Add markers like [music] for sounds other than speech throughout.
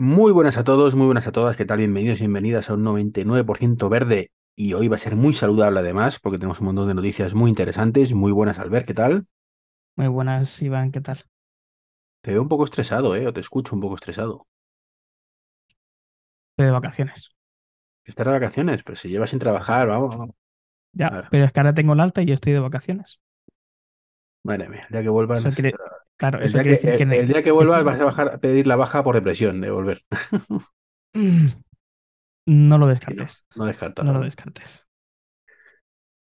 Muy buenas a todos, muy buenas a todas, ¿qué tal? Bienvenidos y bienvenidas a un 99% verde y hoy va a ser muy saludable además porque tenemos un montón de noticias muy interesantes, muy buenas Albert, ¿qué tal? Muy buenas, Iván, ¿qué tal? Te veo un poco estresado, ¿eh? O te escucho un poco estresado. Estoy de vacaciones. Estás de vacaciones, pero si llevas sin trabajar, vamos. vamos. Ya, pero es que ahora tengo el alta y yo estoy de vacaciones. Madre mía, día que vuelvas. Eso quiere- Claro, el, eso quiere que, decir que... el- día que vuelvas sí. vas a bajar pedir la baja por depresión de volver. [laughs] No lo Sí, descartes. [laughs] no, no lo descartes.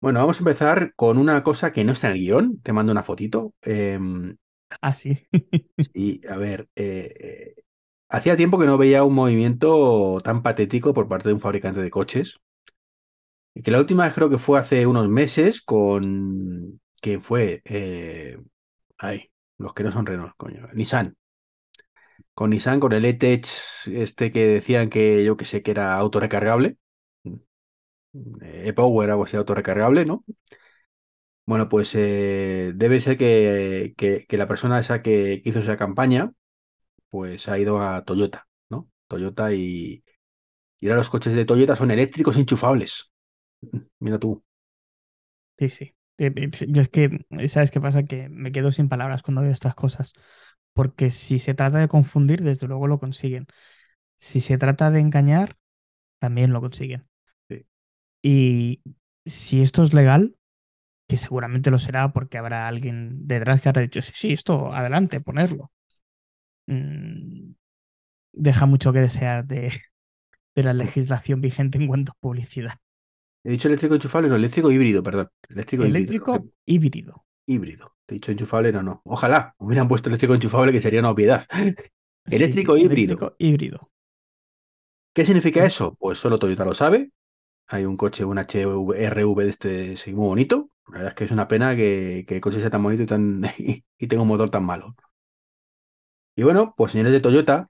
Bueno, vamos a empezar con una cosa que no está en el guion. Te mando una fotito. Em, Ah, sí. [laughs] Y a ver, eh, eh, hacía tiempo que no veía un movimiento tan patético por parte de un fabricante de coches. Y que la última vez creo que fue hace unos meses con... ¿Quién fue? Eh, ay, los que no son Renault, coño. Nissan. Con Nissan, con el E-Tech, este que decían que yo que sé que era autorrecargable. Eh, E-Power, algo así, autorrecargable, ¿no? Bueno, pues eh, debe ser que, que- que la persona esa que hizo esa campaña, pues ha ido a Toyota, ¿no? Toyota y, y ahora los coches de Toyota son eléctricos enchufables. Mira tú. Sí, sí. Eh, eh, Yo es que, ¿sabes qué pasa? Que me quedo sin palabras cuando veo estas cosas. Porque si se trata de confundir, desde luego lo consiguen. Si se trata de engañar, también lo consiguen. Sí. Y si esto es legal, que seguramente lo será porque habrá alguien detrás que habrá dicho, sí, sí, esto, adelante, ponerlo. Mm, deja mucho que desear de, de la legislación vigente en cuanto a publicidad. He dicho eléctrico enchufable, no, eléctrico híbrido, perdón. Eléctrico híbrido. Eléctrico híbrido. Híbrido. Te he dicho enchufable, no, no. Ojalá hubieran puesto eléctrico enchufable, que sería una obviedad. [laughs] Sí, Eléctrico híbrido. Eléctrico híbrido. ¿Qué significa Sí. eso? Pues solo Toyota lo sabe. Hay un coche, un HRV de este sí, muy bonito. La verdad es que es una pena que, que el coche sea tan bonito y, tan, [laughs] y tenga un motor tan malo. Y bueno, pues señores de Toyota,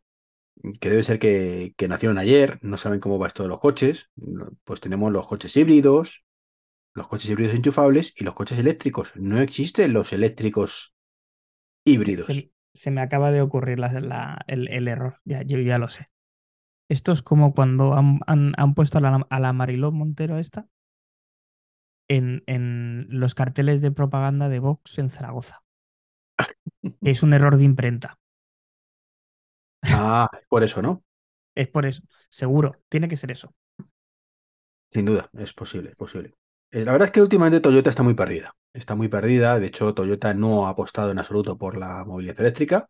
que debe ser que, que nacieron ayer, no saben cómo va esto de los coches, pues tenemos los coches híbridos, los coches híbridos enchufables y los coches eléctricos. No existen los eléctricos híbridos. Se, se me acaba de ocurrir la- la- el, el error. Ya, yo ya lo sé. Esto es como cuando han, han- han puesto a la, a la Mariló Montero esta en, en los carteles de propaganda de Vox en Zaragoza. [laughs] Es un error de imprenta. Ah, por eso, ¿no? Es por eso. Seguro. Tiene que ser eso. Sin duda, es posible, es posible. Eh, la verdad es que últimamente Toyota está muy perdida. Está muy perdida. De hecho, Toyota no ha apostado en absoluto por la movilidad eléctrica,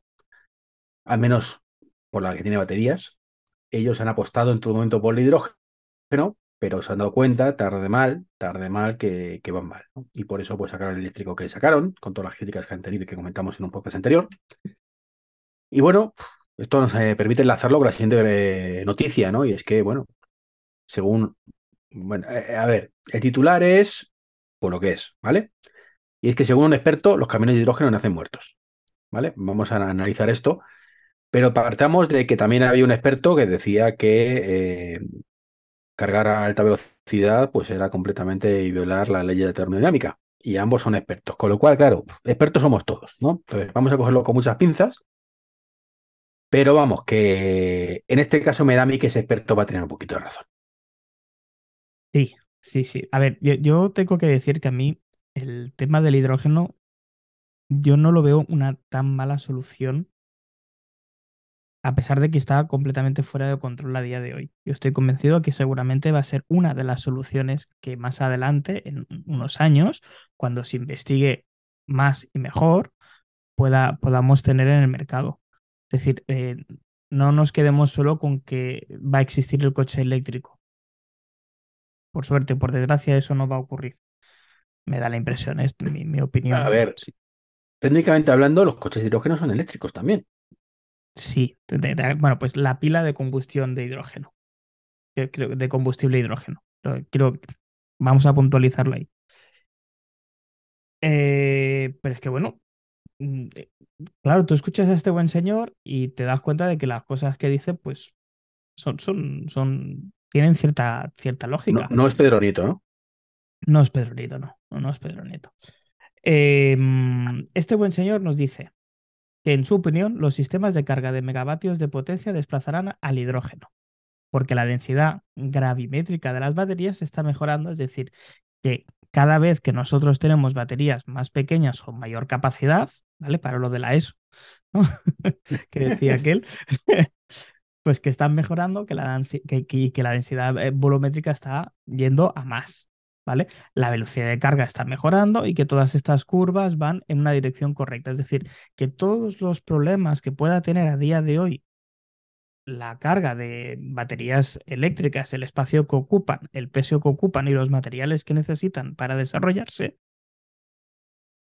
al menos por la que tiene baterías. Ellos han apostado en todo momento por el hidrógeno, pero se han dado cuenta, tarde mal, tarde mal, que, que van mal. ¿no? Y por eso pues sacaron el eléctrico que sacaron, con todas las críticas que han tenido y que comentamos en un podcast anterior. Y bueno, esto nos eh, permite enlazarlo con la siguiente eh, noticia, ¿no? Y es que, bueno, según bueno, eh, a ver, el titular es por lo que es, ¿vale? Y es que según un experto, los camiones de hidrógeno nacen muertos, ¿vale? Vamos a analizar esto, pero partamos de que también había un experto que decía que cargar a alta velocidad pues era completamente violar la ley de termodinámica. Y ambos son expertos, con lo cual, claro, expertos somos todos, ¿no? Entonces, vamos a cogerlo con muchas pinzas, pero vamos, que en este caso me da a mí que ese experto va a tener un poquito de razón. Sí, sí, sí. A ver, yo, tengo que decir que a mí el tema del hidrógeno, yo no lo veo una tan mala solución, a pesar de que está completamente fuera de control a día de hoy. Yo estoy convencido que seguramente va a ser una de las soluciones que más adelante, en unos años, cuando se investigue más y mejor, pueda, podamos tener en el mercado. Es decir, eh, no nos quedemos solo con que va a existir el coche eléctrico. Por suerte, por desgracia, eso no va a ocurrir. Me da la impresión, es mi, mi opinión. A ver, sí. técnicamente hablando, los coches de hidrógeno son eléctricos también. Sí, de- de- bueno, pues la pila de combustión de hidrógeno. De combustible hidrógeno. Creo, vamos a puntualizarlo ahí. Eh, pero es que bueno, claro, tú escuchas a este buen señor y te das cuenta de que las cosas que dice, pues, son, son, son, tienen cierta, cierta lógica. no es Pedro Nieto, ¿no? No es Pedro Nieto, no, no, no es Pedro Nieto. Eh, mm, este buen señor nos dice, que en su opinión los sistemas de carga de megavatios de potencia desplazarán al hidrógeno, porque la densidad gravimétrica de las baterías está mejorando, es decir, que cada vez que nosotros tenemos baterías más pequeñas o mayor capacidad, ¿vale? Para lo de la ESO, [laughs] que decía aquel, [laughs] pues que están mejorando, que la, que, que la densidad eh, volumétrica está yendo a más, ¿vale? La velocidad de carga está mejorando y que todas estas curvas van en una dirección correcta. Es decir, que todos los problemas que pueda tener a día de hoy la carga de baterías eléctricas, el espacio que ocupan, el peso que ocupan y los materiales que necesitan para desarrollarse,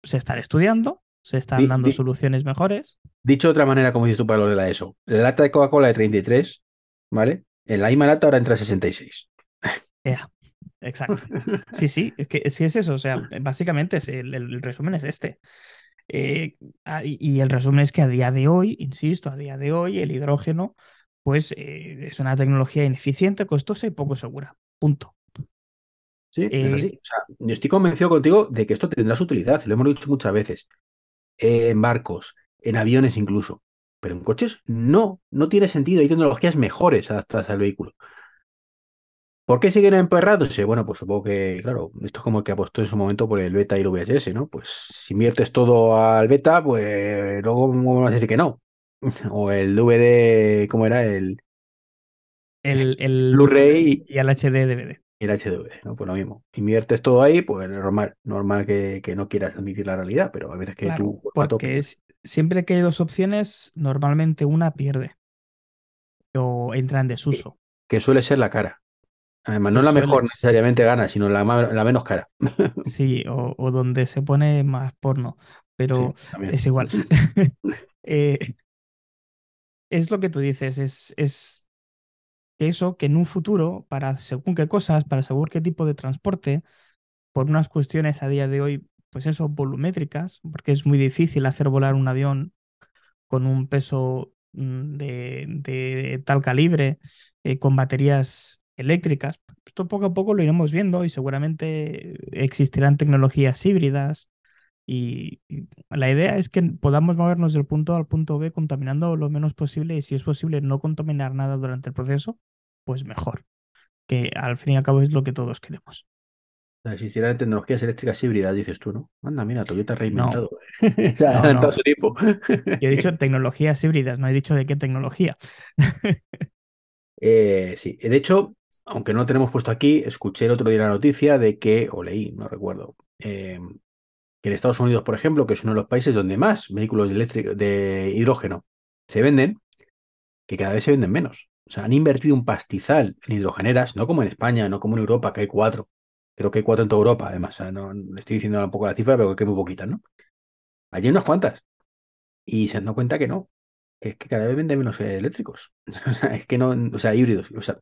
se están estudiando, se están dando soluciones mejores. Dicho de otra manera, como dices tú para lo de la ESO, la lata de Coca-Cola de 33, ¿vale? En la misma lata ahora entra 66. exacto. Sí, sí, es que es eso. O sea, básicamente el, resumen es este. Eh, y el resumen es que a día de hoy, insisto, a día de hoy el hidrógeno pues eh, es una tecnología ineficiente, costosa y poco segura. Punto. Sí, es así. Eh, o sea, yo estoy convencido contigo de que esto tendrá su utilidad, lo hemos dicho muchas veces. En barcos, en aviones incluso. Pero en coches no, no tiene sentido. Hay tecnologías mejores adaptadas al vehículo. ¿Por qué siguen emperrándose? Bueno, pues supongo que, claro, esto es como el que apostó en su momento por el beta y el VHS, ¿no? Pues si inviertes todo al beta, pues luego vamos a decir que no. [laughs] O el DVD, ¿cómo era? El, el, el Blu-ray y el HD DVD. El HDV, ¿no? Pues lo mismo. Inviertes todo ahí, pues normal, normal que, que no quieras admitir la realidad, pero a veces que tú. Porque es, siempre que hay dos opciones, normalmente una pierde. O entra en desuso. Que, suele ser la cara. Además, no la mejor necesariamente gana, sino la, la menos cara. Sí, o, o, donde se pone más porno. Pero es igual. [laughs] [laughs] eh, es lo que tú dices, es, es eso que en un futuro, para según qué cosas, para según qué tipo de transporte, por unas cuestiones a día de hoy, pues eso, volumétricas, porque es muy difícil hacer volar un avión con un peso mm, de, tal calibre, eh, con baterías eléctricas. Esto poco a poco lo iremos viendo y seguramente existirán tecnologías híbridas, y, la idea es que podamos movernos del punto A al punto B contaminando lo menos posible y si es posible no contaminar nada durante el proceso, pues mejor. Que al fin y al cabo es lo que todos queremos. Si hiciera tecnologías eléctricas híbridas, dices tú, ¿no? Anda, mira, Toyota reinventado. [laughs] No. [laughs] su tipo. Yo he dicho tecnologías híbridas, no he dicho de qué tecnología. [laughs] Eh, sí, de hecho, aunque no lo tenemos puesto aquí, escuché el otro día la noticia de que, o leí, no recuerdo, eh, que en Estados Unidos, por ejemplo, que es uno de los países donde más vehículos eléctricos de hidrógeno se venden, que cada vez se venden menos. O sea, han invertido un pastizal en hidrogeneras, no como en España, no como en Europa, que hay cuatro. Creo que hay cuatro en toda Europa, además. no, le estoy diciendo un poco la cifra, pero que hay muy poquitas, ¿no? Allí hay unas cuantas. Y se han dado cuenta que no, que es que cada vez venden menos eléctricos. [laughs] o sea, es que no, o sea, híbridos. O sea,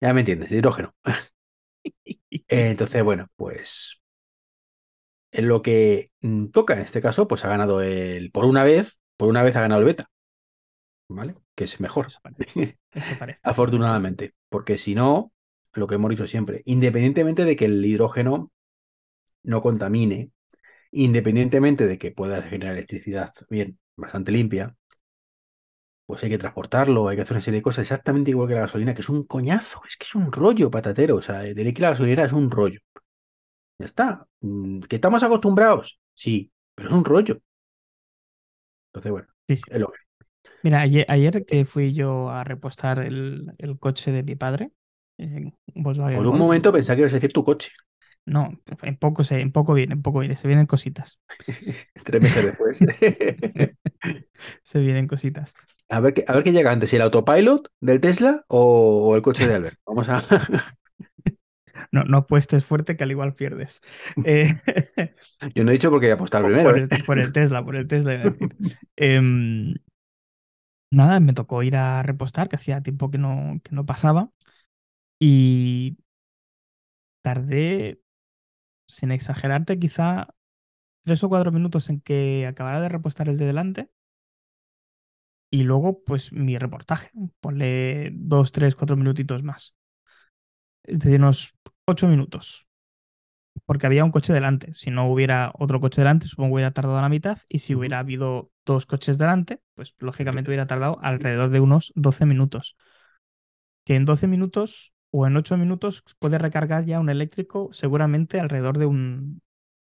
ya me entiendes, de hidrógeno. [laughs] Entonces, bueno, pues en lo que mm, toca en este caso, pues ha ganado el, por una vez, por una vez ha ganado el beta. ¿Vale? Que es mejor. [laughs] Afortunadamente. Porque si no, lo que hemos dicho siempre, independientemente de que el hidrógeno no contamine, independientemente de que pueda generar electricidad bien, bastante limpia, pues hay que transportarlo, hay que hacer una serie de cosas exactamente igual que la gasolina, que es un coñazo, es que es un rollo patatero, o sea, diré que la gasolina es un rollo. Ya está. Mm, ¿Que estamos acostumbrados? Sí, pero es un rollo. Entonces, bueno, es lo que. Mira, ayer, que fui yo a repostar el, coche de mi padre, Por un momento pensaba que ibas a decir tu coche. No, en poco, se, en poco viene, en poco viene, se vienen cositas. [laughs] Tres meses después. [laughs] se vienen cositas. A ver, qué, a ver qué llega antes, si el autopilot del Tesla o, o el coche de Albert. Vamos a. [laughs] no, no apuestes fuerte que al igual pierdes. Eh, Yo no he dicho porque voy a apostar primero. Por el, por el Tesla, por el Tesla. Em, nada, me tocó ir a repostar, que hacía tiempo que no, que no pasaba. Y tardé, sin exagerarte, quizá tres o cuatro minutos en que acabara de repostar el de delante. Y luego, pues mi reportaje. Ponle dos, tres, cuatro minutitos más. Es decir, unos ocho minutos. Porque había un coche delante. Si no hubiera otro coche delante, supongo que hubiera tardado la mitad. Y si hubiera habido dos coches delante, pues lógicamente hubiera tardado alrededor de unos 12 minutos. Que en 12 minutos o en 8 minutos puede recargar ya un eléctrico seguramente alrededor de un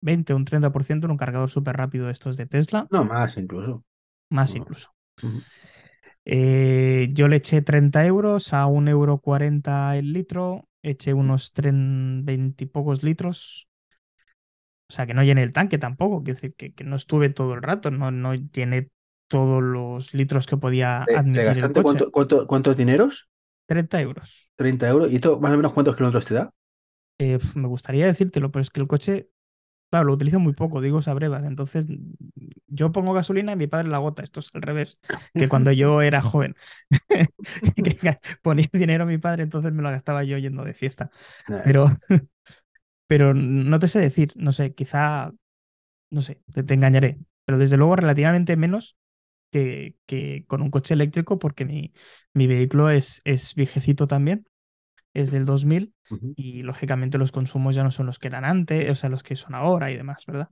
20 o un 30% en un cargador súper rápido de estos de Tesla, No, más incluso. más incluso. Eh, yo le eché 30 euros a 1,40 euro el litro, eché unos 30, 20 y pocos litros. O sea, que no llené el tanque tampoco, quiero decir que, que no estuve todo el rato, no, no llené todos los litros que podía ¿Te, te admitir el coche. cuánto, cuánto- cuántos dineros? 30 euros. 30 euros. ¿Y esto más o menos cuántos kilómetros te da? Eh, me gustaría decírtelo, pero es que el coche, claro, lo utilizo muy poco, digo sabrevas. Entonces, yo pongo gasolina y mi padre la gota. Esto es al revés, que cuando yo era joven, [laughs] ponía dinero a mi padre, entonces me lo gastaba yo yendo de fiesta. Pero, [laughs] pero no te sé decir, no sé, quizá, no sé, te, te engañaré, pero desde luego relativamente menos que, que con un coche eléctrico, porque mi, mi vehículo es, es viejecito también, es del 2000 ujú. y lógicamente los consumos ya no son los que eran antes, o sea, los que son ahora y demás, ¿verdad?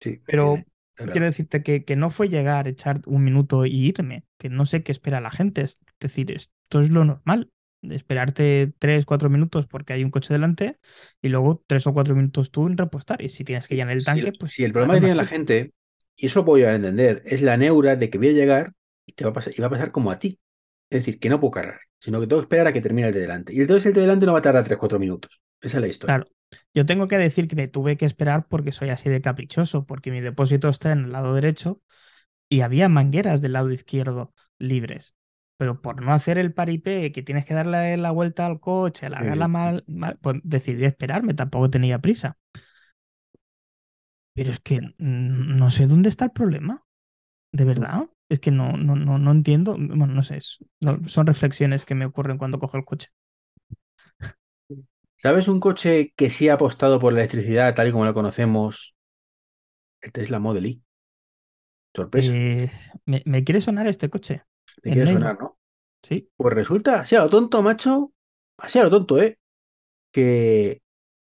Sí, Pero eh, quiero decirte que, que no fue llegar, echar un minuto y irme, que no sé qué espera la gente. Es decir, esto es lo normal, de esperarte tres, cuatro minutos porque hay un coche delante y luego tres o cuatro minutos tú en repostar. Y si tienes que llenar el tanque, pues si el problema que tiene la gente, y eso lo puedo llegar a entender, es la neura de que voy a llegar y te va a pasar, y va a pasar como a ti. Es decir, que no puedo cargar, sino que tengo que esperar a que termine el de delante. Y entonces el de delante no va a tardar 3-4 minutos. Esa es la historia. Claro, yo tengo que decir que me tuve que esperar porque soy así de caprichoso, porque mi depósito está en el lado derecho y había mangueras del lado izquierdo libres. Pero por no hacer el paripé, que tienes que darle la vuelta al coche, alargarla Eh, mal, mal, pues decidí esperarme, tampoco tenía prisa. Pero es que no sé dónde está el problema, de verdad. Es que no, no, no, no entiendo. Bueno, no sé, es- son reflexiones que me ocurren cuando cojo el coche. ¿Sabes un coche que sí ha apostado por la electricidad tal y como la conocemos? El Tesla Model Y. Sorpresa. Eh, me, me quiere sonar este coche. Te quiere sonar, ¿no? Sí, Pues resulta, así a lo tonto, macho, así a lo tonto, ¿eh? Que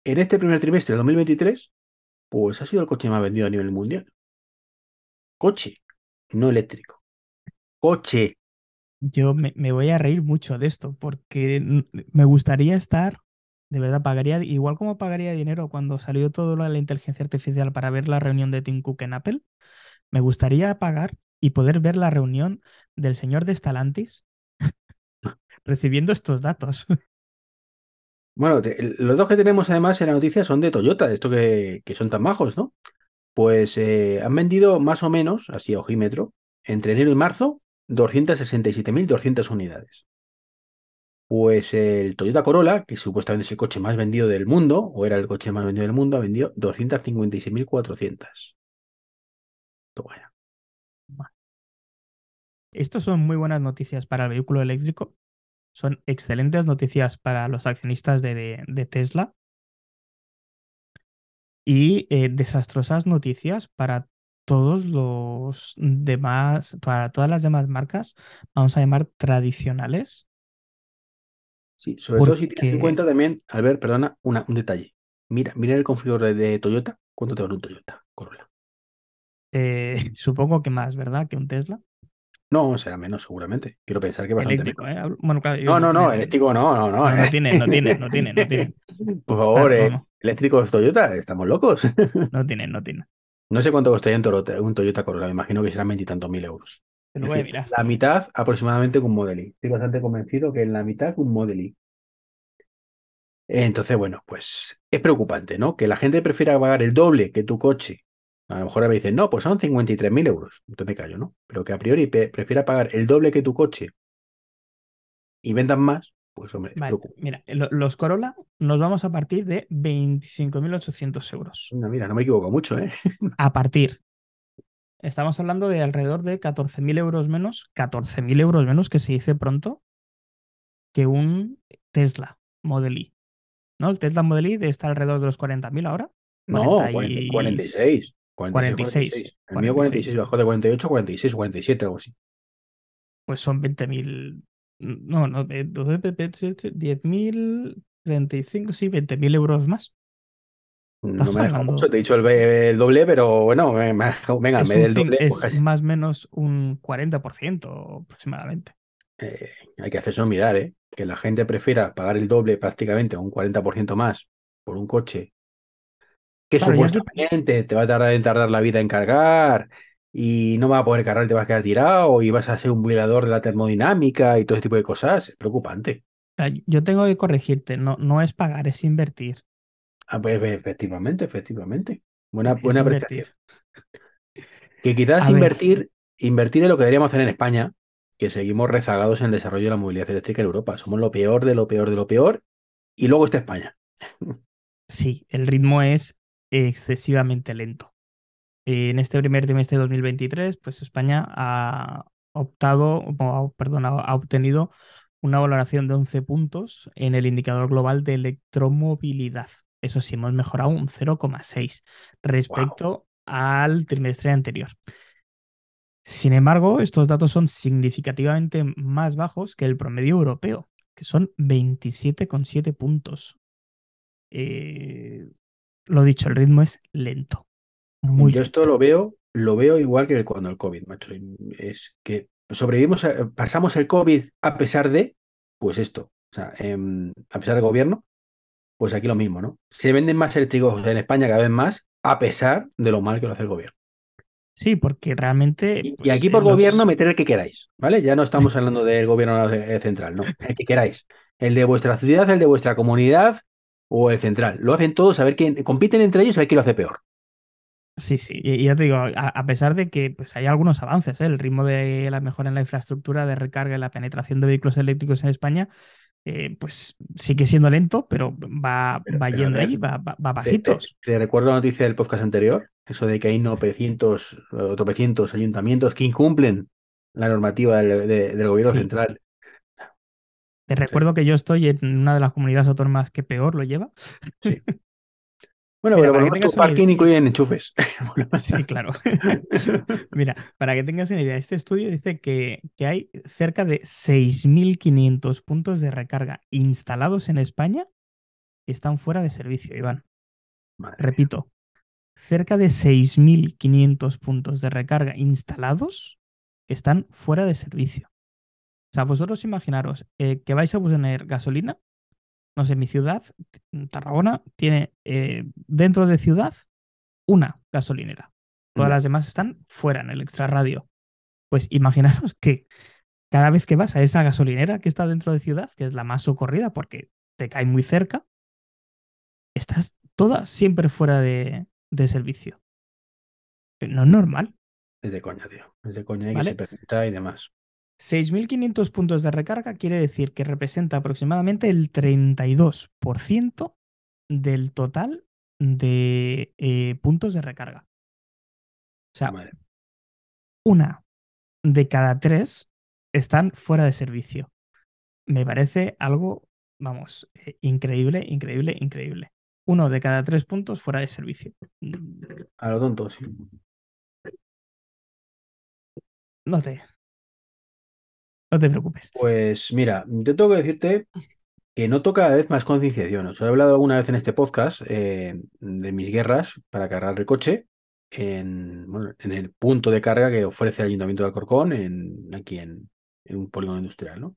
en este primer trimestre del 2023, pues ha sido el coche más vendido a nivel mundial. Coche, no eléctrico. Coche. yo me, me voy a reír mucho de esto porque me gustaría estar, de verdad, pagaría, igual como pagaría dinero cuando salió todo lo de la inteligencia artificial para ver la reunión de Tim Cook en Apple, me gustaría pagar y poder ver la reunión del señor de Stellantis [laughs] recibiendo estos datos. [laughs] Bueno, te- los dos que tenemos además en la noticia son de Toyota, de esto que, que son tan majos, ¿no? Pues eh, han vendido más o menos, así a ojímetro, entre enero y marzo, 267.200 unidades. Pues el Toyota Corolla, que supuestamente es el coche más vendido del mundo, o era el coche más vendido del mundo, ha vendido 256.400. Toma ya. Estos son muy buenas noticias para el vehículo eléctrico. Son excelentes noticias para los accionistas de Tesla. Y eh, desastrosas noticias para todos los demás, para todas las demás marcas, vamos a llamar tradicionales. Sí, sobre todo si tienes en cuenta también, Albert, perdona, una- un detalle. Mira, mira el configurador de Toyota, ¿cuánto te vale un Toyota Corolla? eh, [laughs] supongo que más, ¿verdad? Que un Tesla. No, será menos seguramente. Quiero pensar que bastante Eléctrico, menos. ¿eh? Hablo- Bueno, claro, No, no, no, eléctrico no, no, no. No, no eh. tiene, no tiene, no tiene, no tiene. [laughs] Por favor, Claro, eh, eléctricos Toyota, estamos locos. [laughs] no tiene, no tiene. No sé cuánto costaría un Toyota, Corolla, me imagino que serán veintitantos mil euros. Es a mirar. la mitad aproximadamente con un Model Y. Estoy bastante convencido que en la mitad con un Model Y. Entonces, bueno, pues es preocupante, ¿no? Que la gente prefiera pagar el doble que tu coche. A lo mejor me dicen, no, pues son 53.000 euros. Entonces me callo, ¿no? Pero que a priori prefiera pagar el doble que tu coche y vendan más, pues hombre, Vale, mira, lo- los Corolla nos vamos a partir de 25.800 euros. Mira, mira, no me equivoco mucho, ¿eh? [laughs] A partir. Estamos hablando de alrededor de 14.000 euros menos, 14.000 euros menos, que se dice pronto, que un Tesla Model Y. ¿No? El Tesla Model debe estar alrededor de los 40.000 ahora. No, 40 40 y- 46. 46, 46. El mío 46 bajó de 48 a 46 o 47, algo así. Pues son 20.000. No, no, eh, 12, 10.000, 35, sí, 20.000 euros más. No me deja mucho, te he dicho el, doble, pero bueno, venga, me del doble. Pues es más o menos un 40% aproximadamente. Eh, hay que hacerse mirar, ¿eh? Que la gente prefiera pagar el doble prácticamente un 40% más por un coche que supuestamente te va a tardar en tardar la vida en cargar y no va a poder cargar, te vas a quedar tirado y vas a ser un violador de la termodinámica y todo ese tipo de cosas. Es preocupante. Yo tengo que corregirte, no, no es pagar, es invertir. Ah, pues efectivamente, efectivamente. Buena, buena Que quizás invertir, invertir en lo que deberíamos hacer en España, que seguimos rezagados en el desarrollo de la movilidad eléctrica en Europa. Somos lo peor de lo peor de lo peor. Y luego está España. [laughs] Sí, el ritmo es excesivamente lento. En este primer trimestre de 2023, pues España ha optado, perdón, ha obtenido una valoración de 11 puntos en el indicador global de electromovilidad. Eso sí, hemos mejorado un 0,6 respecto al trimestre anterior. Sin embargo, estos datos son significativamente más bajos que el promedio europeo, que son 27,7 puntos. Eh, lo dicho, el ritmo es lento. Muy Yo esto lo veo, lo veo igual que cuando el COVID, macho. Es que sobrevivimos, pasamos el COVID a pesar de, pues esto, o sea, em, a pesar del gobierno, pues aquí lo mismo, ¿no? Se venden más eléctricos en España cada vez más, a pesar de lo mal que lo hace el gobierno. Sí, porque realmente. y pues, aquí por gobierno meter el que queráis, ¿vale? Ya no estamos hablando [laughs] del gobierno central, no, el que queráis. El de vuestra ciudad, el de vuestra comunidad o el central. Lo hacen todos a ver quién. Compiten entre ellos a ver quién lo hace peor. Sí, sí, y ya te digo, a, pesar de que pues, hay algunos avances, ¿eh? el ritmo de la mejora en la infraestructura de recarga y la penetración de vehículos eléctricos en España, eh, pues sigue siendo lento, pero va, va yendo ahí, va, va, bajitos. Te, recuerdo la noticia del podcast anterior, eso de que hay 900, tropecientos ayuntamientos que incumplen la normativa del, gobierno central. Te recuerdo que yo estoy en una de las comunidades autónomas que peor lo lleva. Sí. [laughs] Bueno, pero para que tu parking incluye enchufes. [laughs] [laughs] Sí, claro. Mira, para que tengas una idea, este estudio dice que, que hay cerca de 6.500 puntos de recarga instalados en España que están fuera de servicio, Iván. Repito, cerca de 6.500 puntos de recarga instalados están fuera de servicio. Sea, vosotros imaginaros eh, que vais a poner gasolina no sé, mi ciudad, Tarragona, tiene eh, dentro de ciudad una gasolinera. Todas las demás están fuera en el extrarradio. Pues imaginaros que cada vez que vas a esa gasolinera que está dentro de ciudad, que es la más socorrida porque te cae muy cerca, estás toda siempre fuera de, servicio. No es normal. Es de coña, tío. Es de coña y que se permita y demás. 6.500 puntos de recarga quiere decir que representa aproximadamente el 32% del total de eh, puntos de recarga. O sea, una de cada tres están fuera de servicio. Me parece algo, vamos, eh, increíble, increíble, increíble. Uno de cada tres puntos fuera de servicio. A lo tonto, sí. No te, no te preocupes. Pues mira, yo tengo que decirte que noto cada vez más concienciación. Os he hablado alguna vez en este podcast eh, de mis guerras para cargar el coche en, en, el punto de carga que ofrece el Ayuntamiento de Alcorcón, en, aquí en, un polígono industrial, ¿no?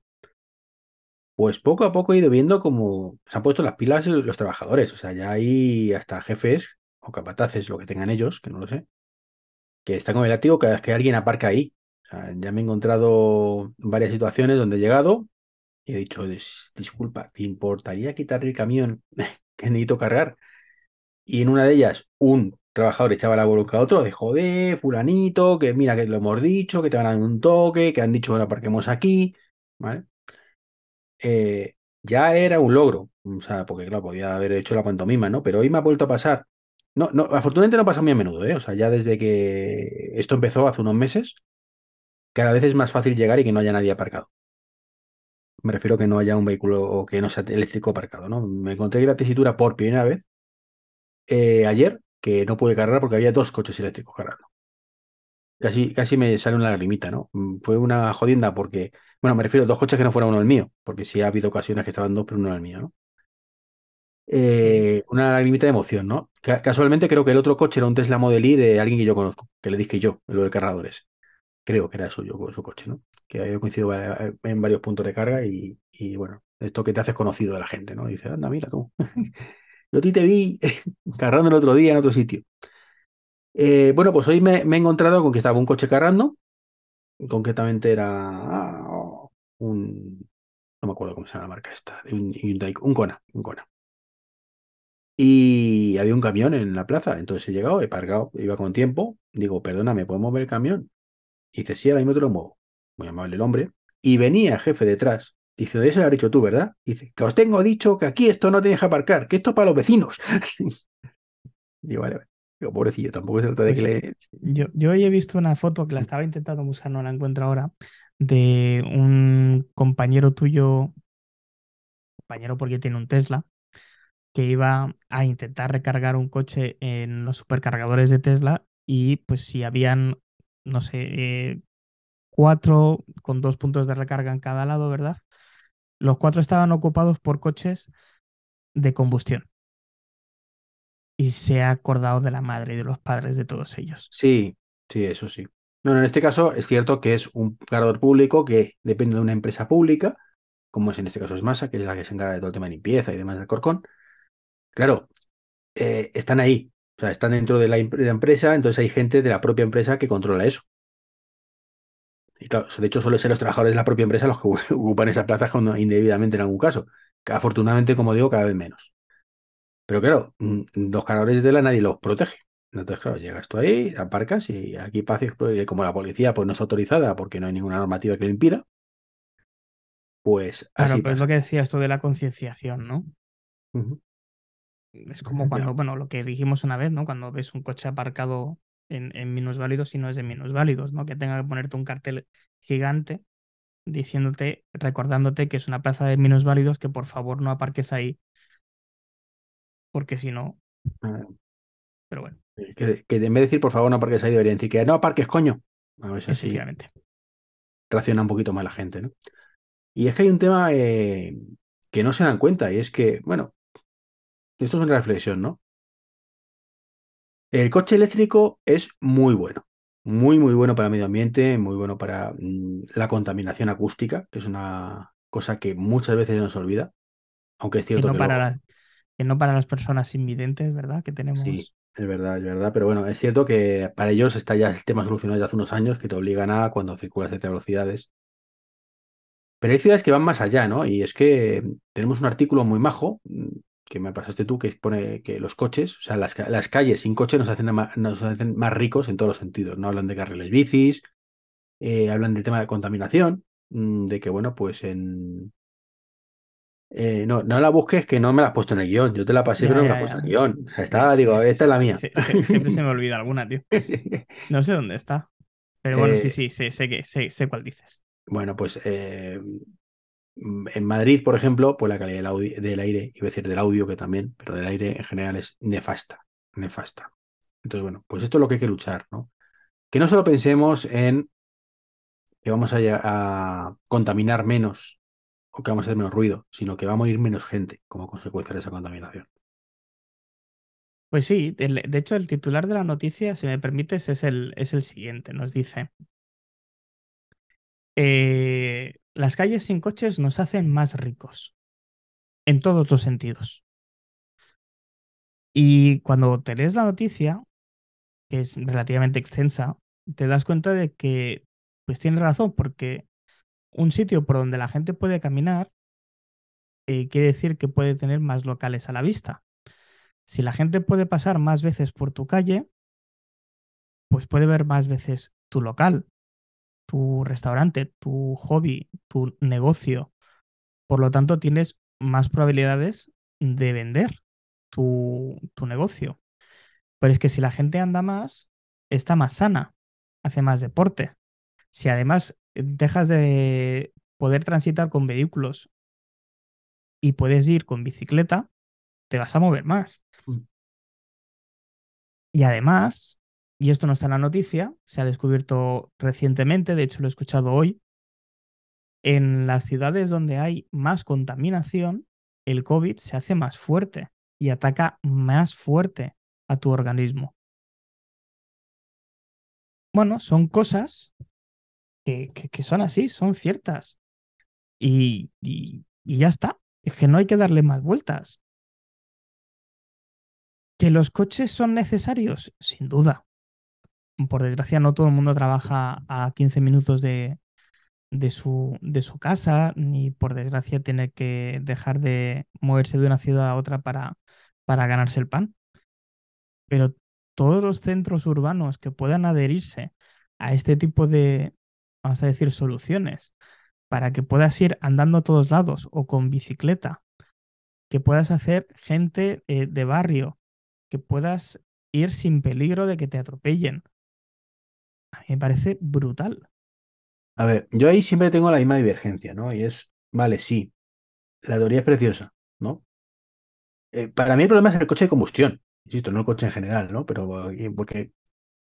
Pues poco a poco he ido viendo cómo se han puesto las pilas los trabajadores. O sea, ya hay hasta jefes o capataces, lo que tengan ellos, que no lo sé, que están con el látigo cada vez que alguien aparca ahí ya me he encontrado varias situaciones donde he llegado y he dicho, disculpa, ¿te importaría quitar el camión [laughs] que necesito cargar? Y en una de ellas, un trabajador echaba la bronca a otro de joder, fulanito, que mira que lo hemos dicho, que te van a dar un toque, que han dicho que aparquemos aquí, ¿vale? Eh, ya era un logro, o sea, porque claro, podía haber hecho la pantomima, ¿no? Pero hoy me ha vuelto a pasar. No, no, afortunadamente no pasa muy a menudo, ¿eh? O sea, ya desde que esto empezó hace unos meses, cada vez es más fácil llegar y que no haya nadie aparcado. Me refiero a que no haya un vehículo o que no sea eléctrico aparcado, ¿no? Me encontré la tesitura por primera vez eh, ayer que no pude cargar porque había dos coches eléctricos cargando. Casi, casi me sale una lagrimita, ¿no? Mm, fue una jodienda porque, bueno, me refiero a dos coches que no fueran uno el mío, porque sí ha habido ocasiones que estaban dos, pero uno el mío, ¿no? eh, una lagrimita de emoción, ¿no? casualmente creo que el otro coche era un Tesla Model I de alguien que yo conozco, que le dije yo, lo del cargador ese. Creo que era suyo, su coche, ¿no? Que había coincidido en varios puntos de carga y, bueno, esto que te haces conocido de la gente, ¿no? dice, anda, mira tú. [laughs] yo a ti te vi [laughs] cargando el otro día en otro sitio. Eh, bueno, pues hoy me, he encontrado con que estaba un coche cargando, concretamente era ah, un, no me acuerdo cómo se llama la marca esta, un, un Kona, un Kona. Y había un camión en la plaza, entonces he llegado, he parado, iba con tiempo, digo, perdona, ¿me puedo mover el camión? Y dice, sí, ahora mismo te lo muevo. Muy amable el hombre. Y venía el jefe detrás. Dice, de eso lo has dicho tú, ¿verdad? Dice, que os tengo dicho que aquí esto no te deja aparcar, que esto es para los vecinos. [laughs] digo, vale, vale. Digo, pobrecillo, tampoco se trata de pues que le... Yo, yo hoy he visto una foto que la estaba intentando buscar, no la encuentro ahora, de un compañero tuyo, compañero porque tiene un Tesla, que iba a intentar recargar un coche en los supercargadores de Tesla y pues si habían, no sé, eh, cuatro con dos puntos de recarga en cada lado, ¿verdad? Los cuatro estaban ocupados por coches de combustión. Y se ha acordado de la madre y de los padres de todos ellos. Sí, sí, eso sí. Bueno, en este caso es cierto que es un cargador público que depende de una empresa pública, como es en este caso es Masa, que es la que se encarga de todo el tema de limpieza y demás del Corcón. Claro, eh, están ahí, o sea, están dentro de la, empresa, entonces hay gente de la propia empresa que controla eso. Y claro, de hecho suelen ser los trabajadores de la propia empresa los que [laughs] ocupan esas plazas indebidamente en algún caso. Afortunadamente, como digo, cada vez menos. Pero claro, mm, los cargadores de tela nadie los protege. Entonces, claro, llegas tú ahí, aparcas y aquí pasa, como la policía pues no está autorizada porque no hay ninguna normativa que lo impida, pues Claro, pero es lo que decías tú de la concienciación, ¿no? Es como cuando, bueno, lo que dijimos una vez, ¿no? Cuando ves un coche aparcado en, en minusválidos y no es de minusválidos, ¿no? Que tenga que ponerte un cartel gigante diciéndote, recordándote que es una plaza de minusválidos, que por favor no aparques ahí, porque si no... Ah. Pero bueno. Que, que, en vez de decir por favor no aparques ahí, deberían decir que no aparques, coño. A ver si así reacciona un poquito más la gente, ¿no? Y es que hay un tema eh, que no se dan cuenta, y es que, bueno, esto es una reflexión, ¿no? El coche eléctrico es muy bueno, muy, muy bueno para el medio ambiente, muy bueno para mm, la contaminación acústica, que es una cosa que muchas veces se nos olvida, aunque es cierto que, no para las, que no para las personas invidentes, ¿verdad? Que tenemos... Sí, es verdad, es verdad, pero bueno, es cierto que para ellos está ya el tema solucionado ya hace unos años, que te obligan a cuando circulas a ciertas velocidades. Pero hay ciudades que van más allá, ¿no? Y es que tenemos un artículo muy majo que me pasaste tú, que pone que los coches, o sea, las, calles sin coche nos hacen, más, nos hacen más ricos en todos los sentidos. No hablan de carriles bicis, eh, hablan del tema de contaminación, mm, de que, bueno, pues en. Eh, no, no la busques, que no me la has puesto en el guion. Yo te la pasé, pero no me la has puesto en el guion. Está, digo, esta es la mía. siempre se me olvida alguna, tío. [laughs] No sé dónde está. Pero bueno, sí, eh, sí, sé, sé, sé, sé cuál dices. Bueno, pues Mm, en Madrid, por ejemplo, pues la calidad del, aire, iba a decir del audio que también, pero del aire en general es nefasta, nefasta. Entonces, bueno, pues esto es lo que hay que luchar, ¿no? Que no solo pensemos en que vamos a, a contaminar menos o que vamos a hacer menos ruido, sino que va a morir menos gente como consecuencia de esa contaminación. Pues sí, de hecho el titular de la noticia, si me permites, es el, es el siguiente. Nos dice, eh, las calles sin coches nos hacen más ricos, en todos los sentidos. Y cuando te lees la noticia, que es relativamente extensa, te das cuenta de que pues tiene razón, porque un sitio por donde la gente puede caminar eh, quiere decir que puede tener más locales a la vista. Si la gente puede pasar más veces por tu calle, pues puede ver más veces tu local tu restaurante, tu hobby, tu negocio. Por lo tanto, tienes más probabilidades de vender tu, tu negocio. Pero es que si la gente anda más, está más sana, hace más deporte. Si además dejas de poder transitar con vehículos y puedes ir con bicicleta, te vas a mover más. Mm. Y además, y esto no está en la noticia, se ha descubierto recientemente, de hecho lo he escuchado hoy, en las ciudades donde hay más contaminación, el COVID se hace más fuerte. y ataca más fuerte a tu organismo. Bueno, son cosas que, son así, son ciertas. Y, y, ya está. Es que no hay que darle más vueltas. ¿Que los coches son necesarios? Sin duda. Por desgracia, no todo el mundo trabaja a 15 minutos de, de su, de su casa, ni por desgracia tiene que dejar de moverse de una ciudad a otra para, para ganarse el pan. Pero todos los centros urbanos que puedan adherirse a este tipo de, vamos a decir, soluciones, para que puedas ir andando a todos lados o con bicicleta, que puedas hacer gente eh, de barrio, que puedas ir sin peligro de que te atropellen. A mí me parece brutal. A ver, yo ahí siempre tengo la misma divergencia, ¿no? Y es, vale, sí, la teoría es preciosa, ¿no? Eh, para mí el problema es el coche de combustión, insisto, no el coche en general, ¿no? Pero eh, porque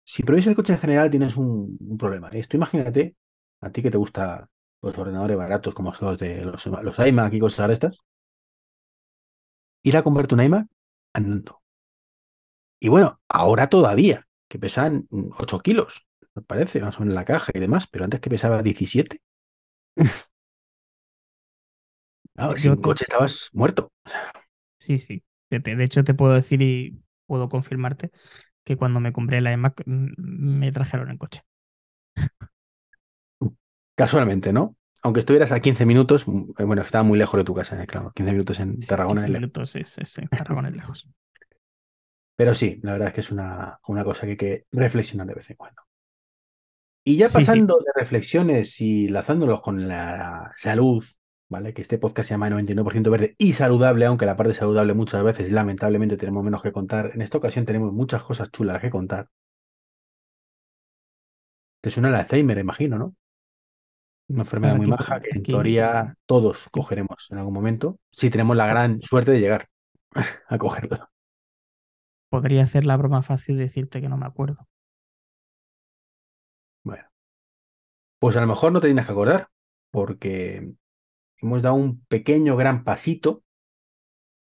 si prohíbes el coche en general tienes un, problema. Esto imagínate, a ti que te gustan los ordenadores baratos como los de los, los iMac y cosas de estas, ir a comprarte un iMac andando. Y bueno, ahora todavía, que pesan 8 kilos parece, más o menos en la caja y demás, pero antes que pesaba 17. [laughs] claro, sin coche estabas muerto. Sí, sí. De, hecho, te puedo decir y puedo confirmarte que cuando me compré la iMac mm, me trajeron en coche. Casualmente, ¿no? Aunque estuvieras a 15 minutos, mm, eh, bueno, estaba muy lejos de tu casa, ¿eh? claro, 15 minutos en Tarragona. 15 minutos, es, en [laughs] Tarragona es lejos. Pero sí, la verdad es que es una, una cosa que hay que reflexionar de vez en cuando. Y ya pasando de reflexiones y lazándolos con la salud, ¿vale? Que este podcast se llama 99% verde y saludable, aunque la parte saludable muchas veces lamentablemente tenemos menos que contar. En esta ocasión tenemos muchas cosas chulas que contar. Te suena el Alzheimer, imagino, ¿no? Una enfermedad muy baja que en teoría todos cogeremos en algún momento, si tenemos la gran suerte de llegar [laughs] a cogerlo. Podría hacer la broma fácil de decirte que no me acuerdo. Pues a lo mejor no te tienes que acordar, porque hemos dado un pequeño gran pasito,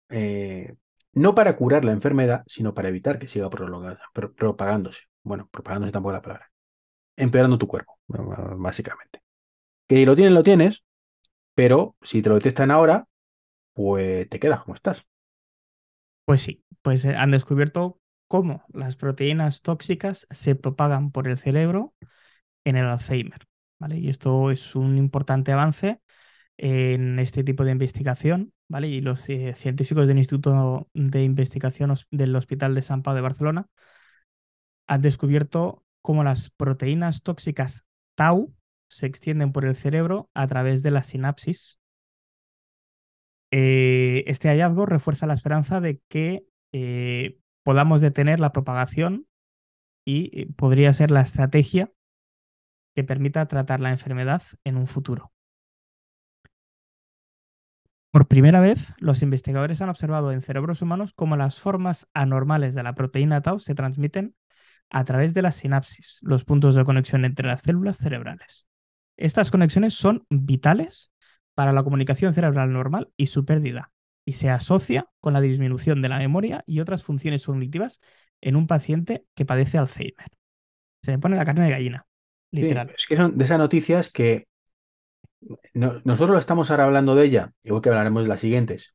eh, no para curar la enfermedad, sino para evitar que siga propagándose. Bueno, propagándose tampoco la palabra. Empeorando tu cuerpo, básicamente. Que lo tienes, lo tienes, pero si te lo detectan ahora, pues te quedas como estás. Pues sí, pues eh, han descubierto cómo las proteínas tóxicas se propagan por el cerebro en el Alzheimer. Y esto es un importante avance en este tipo de investigación, ¿vale? Y los eh, científicos del Instituto de Investigación del Hospital de San Pau de Barcelona han descubierto cómo las proteínas tóxicas tau se extienden por el cerebro a través de la sinapsis. Eh, este hallazgo refuerza la esperanza de que eh, podamos detener la propagación y podría ser la estrategia que permita tratar la enfermedad en un futuro. Por primera vez, los investigadores han observado en cerebros humanos cómo las formas anormales de la proteína tau se transmiten a través de la sinapsis, los puntos de conexión entre las células cerebrales. Estas conexiones son vitales para la comunicación cerebral normal y su pérdida, y se asocia con la disminución de la memoria y otras funciones cognitivas en un paciente que padece Alzheimer. Se me pone la carne de gallina es que son de esas noticias que nosotros estamos ahora hablando de ella, igual que hablaremos de las siguientes,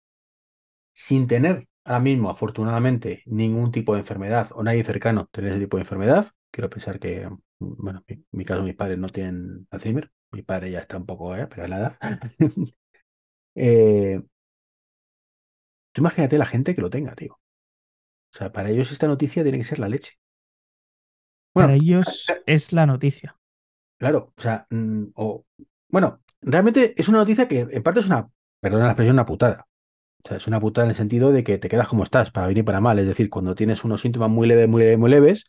sin tener ahora mismo, afortunadamente, ningún tipo de enfermedad o nadie cercano tener ese tipo de enfermedad. Quiero pensar que, bueno, en mi caso, mis padres no tienen Alzheimer. Mi padre ya está un poco, ¿eh? pero a la edad. [laughs] eh, tú imagínate la gente que lo tenga, tío. O sea, para ellos esta noticia tiene que ser la leche. para ellos es la noticia. Claro, o sea, mm, o, bueno, realmente es una noticia que en parte es una, perdona la expresión, una putada. O sea, es una putada en el sentido de que te quedas como estás, para bien y para mal. Es decir, cuando tienes unos síntomas muy leves, muy leves, muy leves,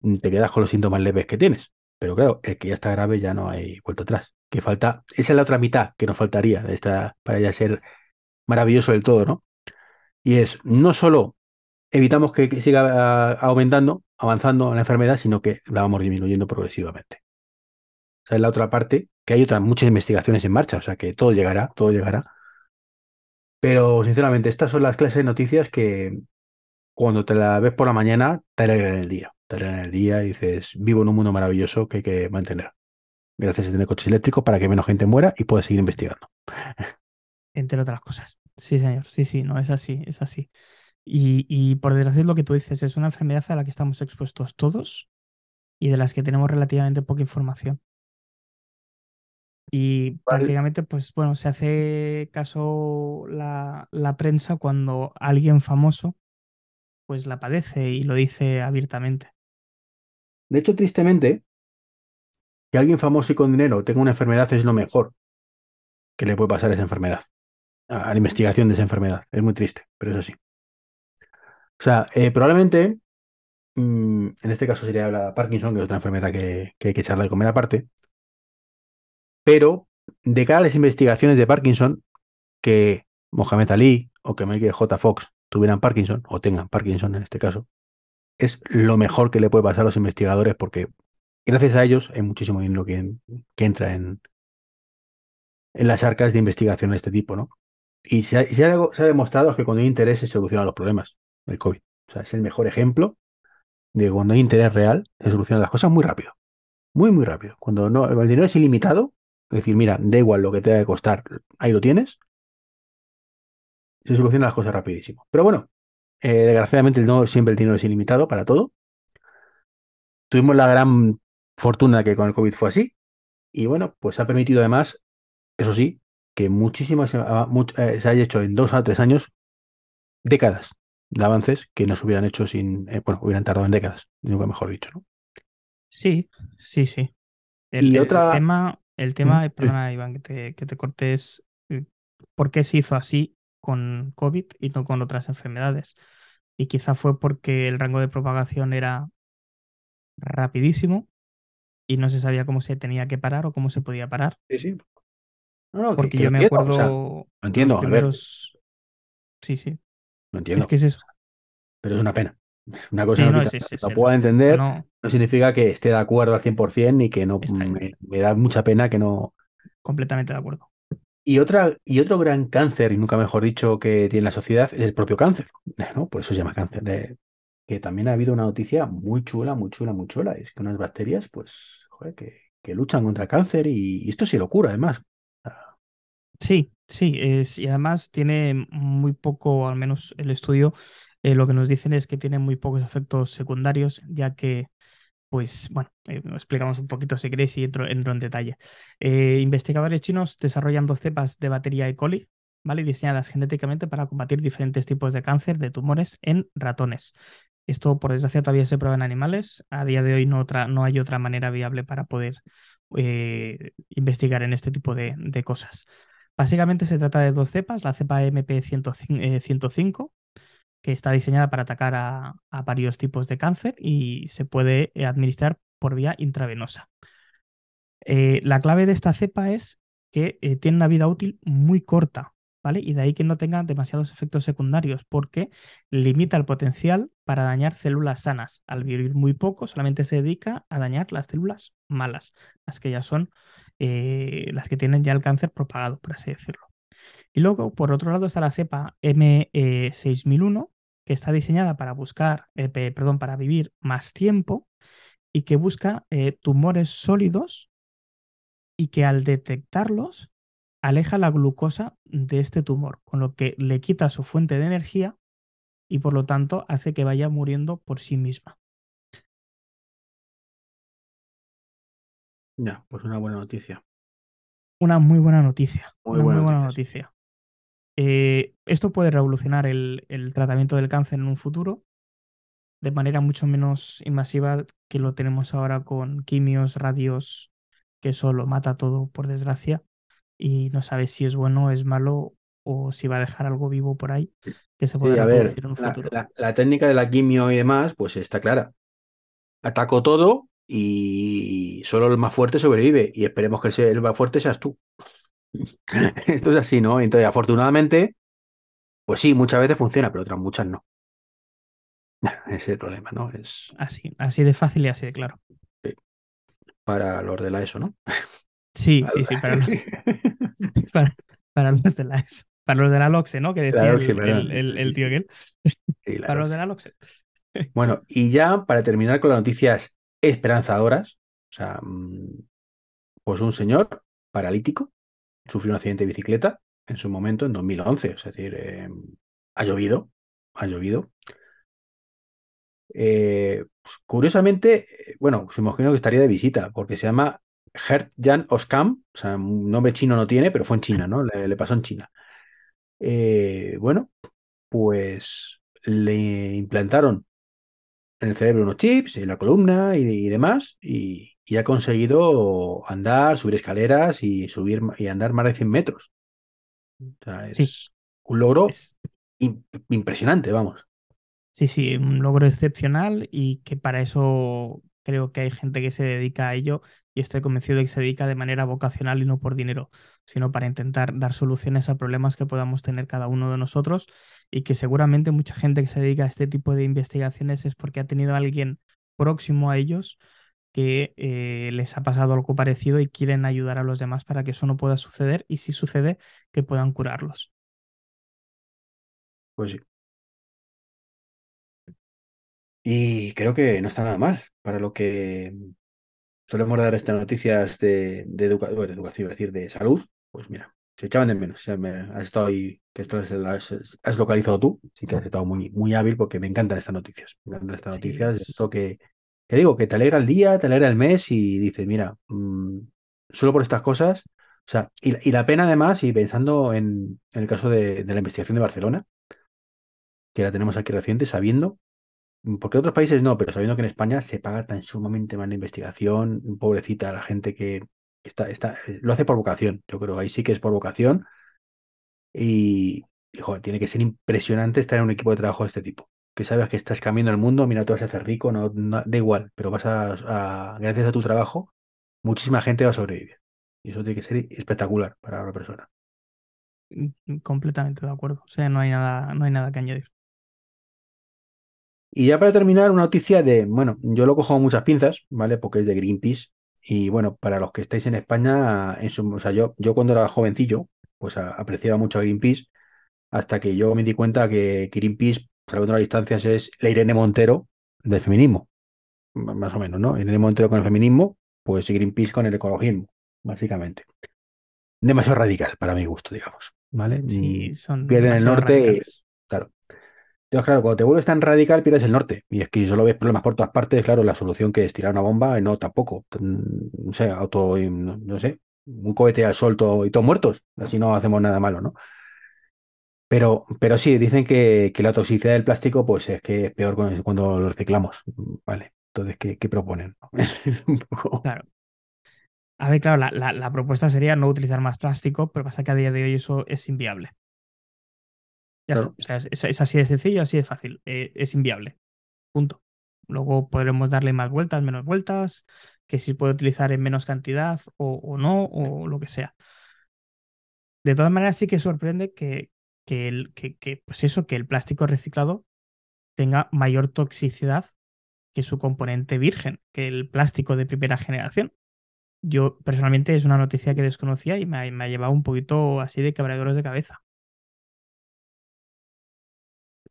mm, te quedas con los síntomas leves que tienes. Pero claro, el que ya está grave ya no hay vuelta atrás. Que falta, esa es la otra mitad que nos faltaría de esta, para ya ser maravilloso del todo, ¿no? Y es no solo evitamos que siga ah, aumentando, avanzando la enfermedad, sino que la vamos disminuyendo progresivamente. Esa es la otra parte, que hay otras muchas investigaciones en marcha, o sea que todo llegará, todo llegará. Pero sinceramente, estas son las clases de noticias que cuando te las ves por la mañana te alegran el día. Te alegran el día y dices, vivo en un mundo maravilloso que hay que mantener. Gracias a tener coches eléctricos para que menos gente muera y pueda seguir investigando. [laughs] Entre otras cosas. Sí, señor. Sí, sí, no, es así, es así. Y, y por desgracia es lo que tú dices, es una enfermedad a la que estamos expuestos todos y de las que tenemos relativamente poca información. Y Vale. prácticamente, pues bueno, se hace caso la, la prensa cuando alguien famoso pues la padece y lo dice abiertamente. De hecho, tristemente, que alguien famoso y con dinero tenga una enfermedad es lo mejor que le puede pasar a esa enfermedad, a la investigación de esa enfermedad. Es muy triste, pero es así. O sea, eh, probablemente, mm, en este caso sería la Parkinson, que es otra enfermedad que, que hay que echarla de comer aparte, pero de cara a las investigaciones de Parkinson, que Mohamed Ali o que Michael J. Fox tuvieran Parkinson, o tengan Parkinson en este caso, es lo mejor que le puede pasar a los investigadores porque gracias a ellos hay muchísimo dinero que, que entra en, en las arcas de investigación de este tipo, ¿no? Y se ha, se ha- demostrado que cuando hay interés se solucionan los problemas del COVID. O sea, es el mejor ejemplo de cuando hay interés real se solucionan las cosas muy rápido. Muy, muy rápido. Cuando no, el dinero es ilimitado, decir, mira, da igual lo que te que costar, ahí lo tienes, se solucionan las cosas rapidísimo. Pero bueno, eh, desgraciadamente no siempre el dinero es ilimitado para todo. Tuvimos la gran fortuna que con el COVID fue así. Y bueno, pues ha permitido además, eso sí, que muchísimas mu- eh, se haya hecho en dos a tres años décadas de avances que no se hubieran hecho sin, eh, bueno, hubieran tardado en décadas, nunca mejor dicho, ¿no? Sí, sí, sí. El, Y el otra- tema, el tema, sí. perdona, Iván, que te, que te cortes, eh, ¿por qué se hizo así con COVID y no con otras enfermedades? Y quizá fue porque el rango de propagación era rapidísimo y no se sabía cómo se tenía que parar o cómo se podía parar. Sí, sí. No, no, que- Porque que yo me entiendo, o acuerdo sea, lo entiendo, los primeros. Sí, sí. lo entiendo, Es que es eso. pero es una pena. [laughs] Una cosa Sí, no el- puedo entender, no, no significa que esté de acuerdo al 100% ni que no me, me da mucha pena que no. completamente de acuerdo. Y otra y otro gran cáncer, y nunca mejor dicho, que tiene la sociedad es el propio cáncer, [laughs] ¿no? Por eso se llama cáncer. eh, que también ha habido una noticia muy chula, muy chula, muy chula. Es que unas bacterias, pues, joder, que, que luchan contra el cáncer y, y esto sí locura, además. Sí, sí, es, y además tiene muy poco, al menos el estudio, eh, lo que nos dicen es que tiene muy pocos efectos secundarios, ya que, pues, bueno, eh, explicamos un poquito si queréis y entro, en detalle. Eh, investigadores chinos desarrollan dos cepas de batería E. coli, ¿vale? Diseñadas genéticamente para combatir diferentes tipos de cáncer de tumores en ratones. Esto, por desgracia, todavía se prueba en animales. A día de hoy no, otra, no hay otra manera viable para poder investigar en este tipo de, de cosas. Básicamente se trata de dos cepas, la cepa MP105, que está diseñada para atacar a, varios tipos de cáncer y se puede eh, administrar por vía intravenosa. Eh, la clave de esta cepa es que eh, tiene una vida útil muy corta, ¿vale? Y de ahí que no tenga demasiados efectos secundarios, porque limita el potencial para dañar células sanas. Al vivir muy poco, solamente se dedica a dañar las células malas, las que ya son las que tienen ya el cáncer propagado, por así decirlo. Y luego, por otro lado, está la cepa M6001, que está diseñada para buscar, eh, pe- perdón, para vivir más tiempo y que busca eh, tumores sólidos y que al detectarlos aleja la glucosa de este tumor, con lo que le quita su fuente de energía y por lo tanto hace que vaya muriendo por sí misma. ya, pues una buena noticia. Una muy buena noticia. Muy una buena muy buena noticia, noticia. Eh, esto puede revolucionar el, el tratamiento del cáncer en un futuro de manera mucho menos invasiva que lo tenemos ahora con quimios, radios, que eso lo mata todo, por desgracia, y no sabes si es bueno, es malo o si va a dejar algo vivo por ahí que se puede Sí, a ver, reproducir en un la, futuro. la- la técnica de la quimio y demás, pues está clara. Ataco todo y solo el más fuerte sobrevive. Y esperemos que el más fuerte seas tú. [laughs] Esto es así, ¿no? Entonces, afortunadamente, pues sí, muchas veces funciona, pero otras muchas no. [laughs] Ese es el problema, ¿no? Es Así, así de fácil y así de claro. para los de la ESO, ¿no? Sí, [laughs] sí, sí, para los, para, para los de la ESO. Para los de la LOXE, ¿no? Que decía LOXE, el, perdón. el- el- Sí, el tío sí. aquel. Sí, Para los de la LOXE. Bueno, y ya para terminar con las noticias esperanzadoras, o sea, mm, pues un señor paralítico sufrió un accidente de bicicleta en su momento, en 2011, es decir, eh, ha llovido, ha llovido. Eh, pues, curiosamente, eh, bueno, se imagino que estaría de visita, porque se llama Gert Jan Oskam, o sea, un nombre chino no tiene, pero fue en China, ¿no? Le, pasó en China. Eh, bueno, pues le implantaron en el cerebro unos chips, en la columna y demás, y, y ha conseguido andar, subir escaleras y subir y andar más de 100 metros. O sea, Sí. es un logro Es- im- impresionante, vamos. Sí, sí, un logro excepcional y que para eso creo que hay gente que se dedica a ello y estoy convencido de que se dedica de manera vocacional y no por dinero, sino para intentar dar soluciones a problemas que podamos tener cada uno de nosotros y que seguramente mucha gente que se dedica a este tipo de investigaciones es porque ha tenido a alguien próximo a ellos que eh, les ha pasado algo parecido y quieren ayudar a los demás para que eso no pueda suceder y si sucede, que puedan curarlos. Pues sí. Y creo que no está nada mal para lo que solemos dar estas noticias de, de, educa- bueno, de educación, es decir, de salud. Pues mira, se echaban de menos. Me, has estado ahí, que esto es el- has, has localizado tú, sí que has estado muy, muy hábil porque me encantan estas noticias. Me encantan estas Sí, noticias. es- Esto que, que digo, que te alegra el día, te alegra el mes y dices, mira, mm, solo por estas cosas. O sea, y, la- pena además, y pensando en, el caso de, la investigación de Barcelona, que la tenemos aquí reciente, sabiendo porque en otros países no, pero sabiendo que en España se paga tan sumamente mal la investigación, pobrecita la gente que está, está, lo hace por vocación, yo creo, ahí sí que es por vocación y, y, tiene que ser impresionante estar en un equipo de trabajo de este tipo, que sabes que estás cambiando el mundo, mira, tú vas a hacer rico, no, no- da igual, pero vas a, a- gracias a tu trabajo, muchísima gente va a sobrevivir. Y eso tiene que ser espectacular para una persona. mm, completamente de acuerdo. O sea, no hay nada, no hay nada que añadir. Y ya para terminar, una noticia de, bueno, yo lo cojo con muchas pinzas, ¿vale? Porque es de Greenpeace. Y bueno, para los que estáis en España, en su, o sea, yo, yo cuando era jovencillo, pues a- apreciaba mucho a Greenpeace, hasta que yo me di cuenta que Greenpeace, salvando las distancias, es la Irene Montero del feminismo, más o menos, ¿no? Irene Montero con el feminismo, pues Greenpeace con el ecologismo, básicamente. Demasiado radical para mi gusto, digamos, ¿vale? Sí, son Pierden el norte, radicales. claro. Entonces, claro, cuando te vuelves tan radical, pierdes el norte. Y es que si solo ves problemas por todas partes, claro, la solución que es tirar una bomba, no, tampoco. Mm, No sé, auto, no, no sé, un cohete al sol todo- y todos muertos. Así no hacemos nada malo, ¿no? Pero, pero sí, dicen que, que la toxicidad del plástico, pues es que es peor cuando, cuando lo reciclamos. Vale. Entonces, ¿qué, qué proponen? [laughs] Es un poco- Claro. A ver, claro, la, la- la propuesta sería no utilizar más plástico, pero pasa que a día de hoy eso es inviable. Ya Claro. está. O sea, es, es- es así de sencillo, así de fácil. Eh, es inviable. Punto. Luego podremos darle más vueltas, menos vueltas, que si puede utilizar en menos cantidad o, o no, o lo que sea. De todas maneras, sí que sorprende que, que, el, que, que, pues eso, que el plástico reciclado tenga mayor toxicidad que su componente virgen, que el plástico de primera generación. Yo personalmente es una noticia que desconocía y me ha, me ha llevado un poquito así de quebraderos de cabeza.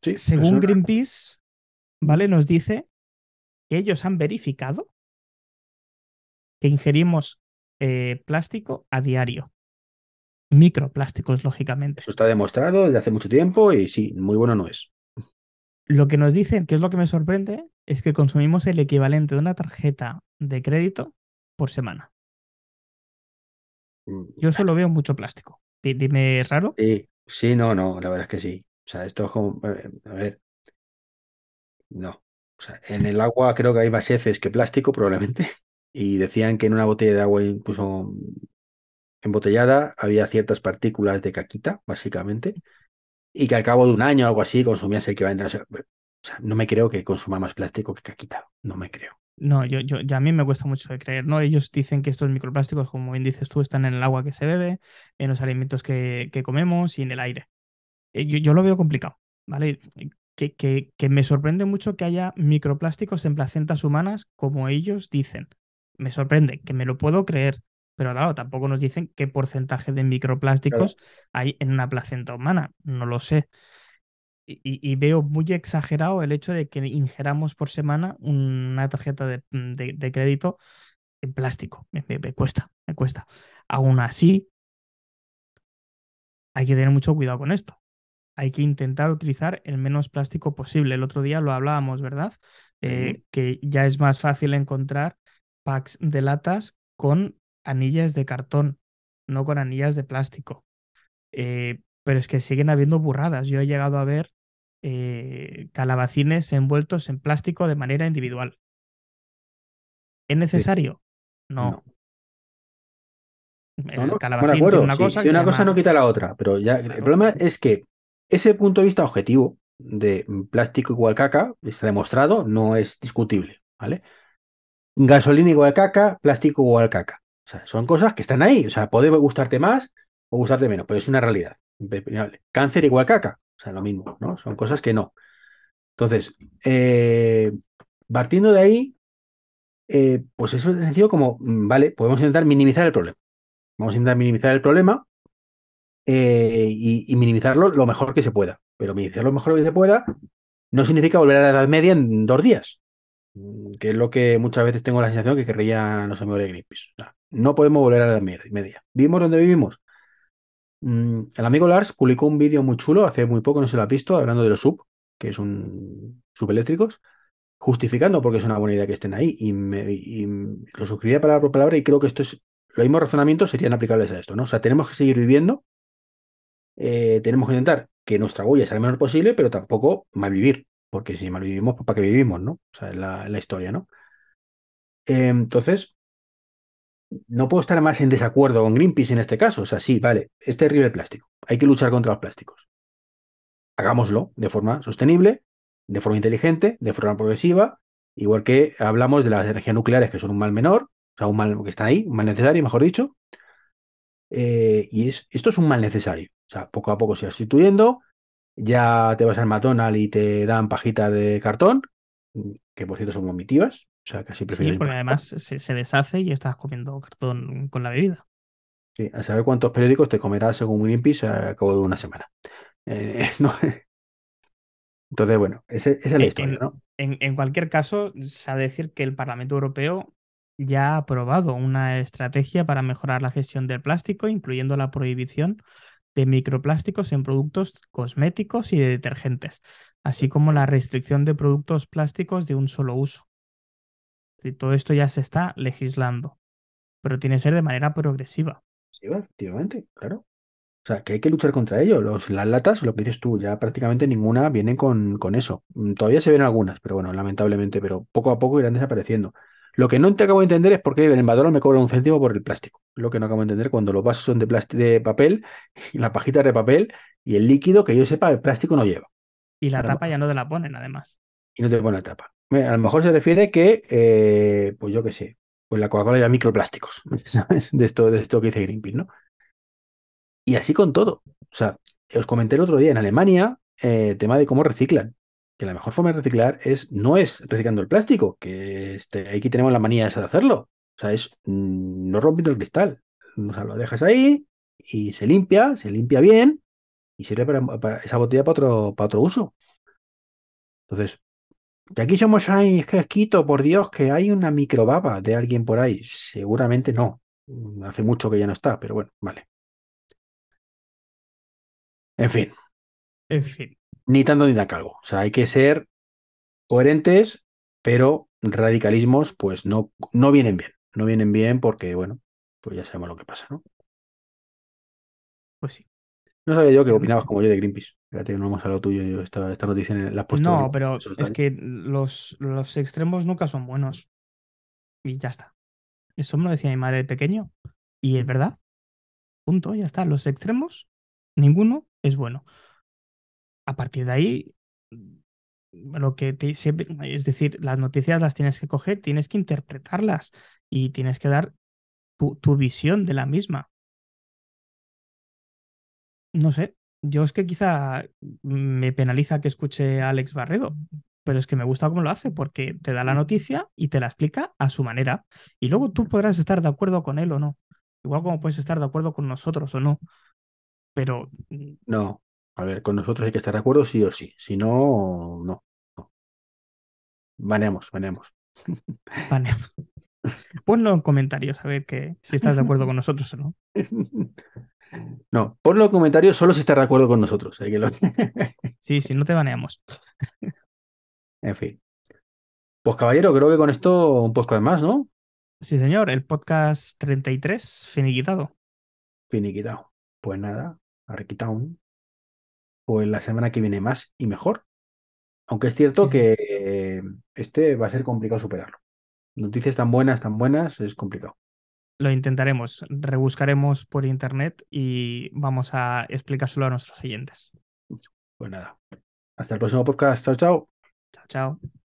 Sí, Según Greenpeace, ¿vale? Nos dice que ellos han verificado que ingerimos eh, plástico a diario. Microplásticos, lógicamente. eso está demostrado desde hace mucho tiempo y sí, muy bueno no es. Lo que nos dicen, que es lo que me sorprende, es que consumimos el equivalente de una tarjeta de crédito por semana. Mm, Yo solo veo mucho plástico. Di- Dime raro. Sí, sí, no, no, la verdad es que sí. O sea, esto es como, a ver, no. O sea, en el agua creo que hay más heces que plástico, probablemente. [laughs] Y decían que en una botella de agua, incluso embotellada, había ciertas partículas de caquita, básicamente. Y que al cabo de un año o algo así consumías el. O sea, o sea, no me creo que consuma más plástico que caquita. No me creo. No, yo, yo, ya a mí me cuesta mucho de creer, ¿no? Ellos dicen que estos microplásticos, como bien dices tú, están en el agua que se bebe, en los alimentos que, que comemos y en el aire. Eh, Yo, lo veo complicado, ¿vale? Que, que, que me sorprende mucho que haya microplásticos en placentas humanas como ellos dicen. Me sorprende, que me lo puedo creer, Pero claro, tampoco nos dicen qué porcentaje de microplásticos hay en una placenta humana. No lo sé. Y, veo muy exagerado el hecho de que ingeramos por semana una tarjeta de, crédito en plástico. Me, me, cuesta, me cuesta. Aún así, hay que tener mucho cuidado con esto. Hay que intentar utilizar el menos plástico posible. El otro día lo hablábamos, ¿verdad? Eh, que ya es más fácil encontrar packs de latas con anillas de cartón, no con anillas de plástico. Eh, pero es que siguen habiendo burradas. Yo he llegado a ver eh, calabacines envueltos en plástico de manera individual. ¿Es necesario? No. El calabacín una cosa, si, una cosa no quita la otra, pero ya el problema es que ese punto de vista objetivo de plástico igual caca está demostrado, no es discutible, ¿vale? Gasolina igual caca, plástico igual caca. Son cosas que están ahí. O sea, puede gustarte más o gustarte menos, pero es una realidad. Cáncer igual caca. O sea, lo mismo, ¿no? Son cosas que no. Entonces, eh, partiendo de ahí, eh, pues es sencillo como, mm, vale, podemos intentar minimizar el problema. Vamos a intentar minimizar el problema eh, y, minimizarlo lo mejor que se pueda. Pero minimizar lo mejor que se pueda no significa volver a la Edad Media en dos días, que es lo que muchas veces tengo la sensación que querrían los amigos de Greenpeace. no podemos volver a la Media. ¿Vivimos donde vivimos? Mm, el amigo Lars publicó un vídeo muy chulo hace muy poco, no se lo ha visto, hablando de los sub, que es un subeléctricos, justificando porque es una buena idea que estén ahí. Y, me, lo suscribiría palabra por palabra y creo que esto es, los mismos razonamientos serían aplicables a esto, ¿no? O sea, tenemos que seguir viviendo, eh, tenemos que intentar que nuestra huella sea lo menor posible, pero tampoco malvivir, porque si malvivimos, pues para qué vivimos, ¿no? O sea, en la, historia, ¿no? Entonces, no puedo estar más en desacuerdo con Greenpeace en este caso. O sea, sí, vale, es terrible el plástico. Hay que luchar contra los plásticos. Hagámoslo de forma sostenible, de forma inteligente, de forma progresiva, igual que hablamos de las energías nucleares, que son un mal menor, o sea, un mal que está ahí, un mal necesario, mejor dicho. Eh, y es, esto es un mal necesario. O sea, poco a poco se va sustituyendo. Ya te vas al McDonald's y te dan pajita de cartón, que por cierto son vomitivas. O sea, casi prefiero. Sí, porque además se, deshace y estás comiendo cartón con la bebida. Sí, a saber cuántos periódicos te comerás según Greenpeace a cabo de una semana. Eh, [laughs] Entonces, bueno, esa es la historia, ¿no? En, cualquier caso, se ha de decir que el Parlamento Europeo ya ha aprobado una estrategia para mejorar la gestión del plástico, incluyendo la prohibición de microplásticos en productos cosméticos y de detergentes, así como la restricción de productos plásticos de un solo uso. Y todo esto ya se está legislando, pero tiene que ser de manera progresiva. Sí, efectivamente, claro. O sea, que hay que luchar contra ello. Los, las latas, lo que dices tú, ya prácticamente ninguna vienen con, con eso. Mm, todavía se ven algunas, pero bueno, lamentablemente, pero poco a poco irán desapareciendo. Lo que no te acabo de entender es por qué el embador me cobra un céntimo por el plástico. Lo que no acabo de entender cuando los vasos son de, de papel y la pajita de papel y el líquido que yo sepa el plástico no lleva. Y la tapa ya no te la ponen, además. Y no te ponen la tapa. A lo mejor se refiere que, eh, pues yo qué sé, pues la Coca-Cola lleva microplásticos, [laughs] De esto, de esto que dice Greenpeace, ¿no? Y así con todo. O sea, os comenté el otro día en Alemania eh, el tema de cómo reciclan. Que la mejor forma de reciclar es no es reciclando el plástico, que este, aquí tenemos la manía esa de hacerlo. O sea, es mm, no rompiendo el cristal. O sea, lo dejas ahí y se limpia, se limpia bien y sirve para, esa botella para otro, para otro uso. Entonces, aquí somos ahí, es que quito, por Dios, que hay una microbaba de alguien por ahí. Seguramente no. Hace mucho que ya no está, pero bueno, vale. En fin. En fin. Ni tanto ni tan calvo. O sea, hay que ser coherentes, pero radicalismos, pues no, no vienen bien. No vienen bien porque, bueno, pues ya sabemos lo que pasa, ¿no? Pues sí. No sabía yo que opinabas como yo de Greenpeace. Fíjate, no hemos hablado tuyo, yo esta, esta noticia en la puesto. No, pero es que los, los extremos nunca son buenos. Y ya está. Eso me lo decía mi madre de pequeño. Y es verdad. Punto, ya está. Los extremos, ninguno es bueno. A partir de ahí, lo que te, es decir, las noticias las tienes que coger, tienes que interpretarlas y tienes que dar tu visión de la misma no sé, yo es que quizá me penaliza que escuche a Alex Barredo, pero es que me gusta cómo lo hace porque te da la noticia y te la explica a su manera. Y luego tú podrás estar de acuerdo con él o no, Igual como puedes estar de acuerdo con nosotros o no, pero mm, No, a ver, con nosotros hay que estar de acuerdo sí o sí. Si no, no. no. Baneamos, baneamos. vale. [laughs] Ponlo en comentarios a ver que, si estás de acuerdo con nosotros o no. [laughs] No, ponlo en comentarios solo si estás de acuerdo con nosotros. que lo- [laughs] Sí, sí, no te baneamos. En fin. Pues caballero, creo que con esto un podcast más, ¿no? Sí, señor, el podcast 33, finiquitado. Finiquitado. Pues nada, arrequitado. Pues la semana que viene más y mejor. Aunque es cierto Sí, que eh, este va a ser complicado superarlo. Noticias tan buenas, tan buenas, es complicado. Lo intentaremos, rebuscaremos por internet y vamos a explicárselo a nuestros oyentes. Pues nada. Hasta el próximo podcast. Chao, chao. Chao, chao.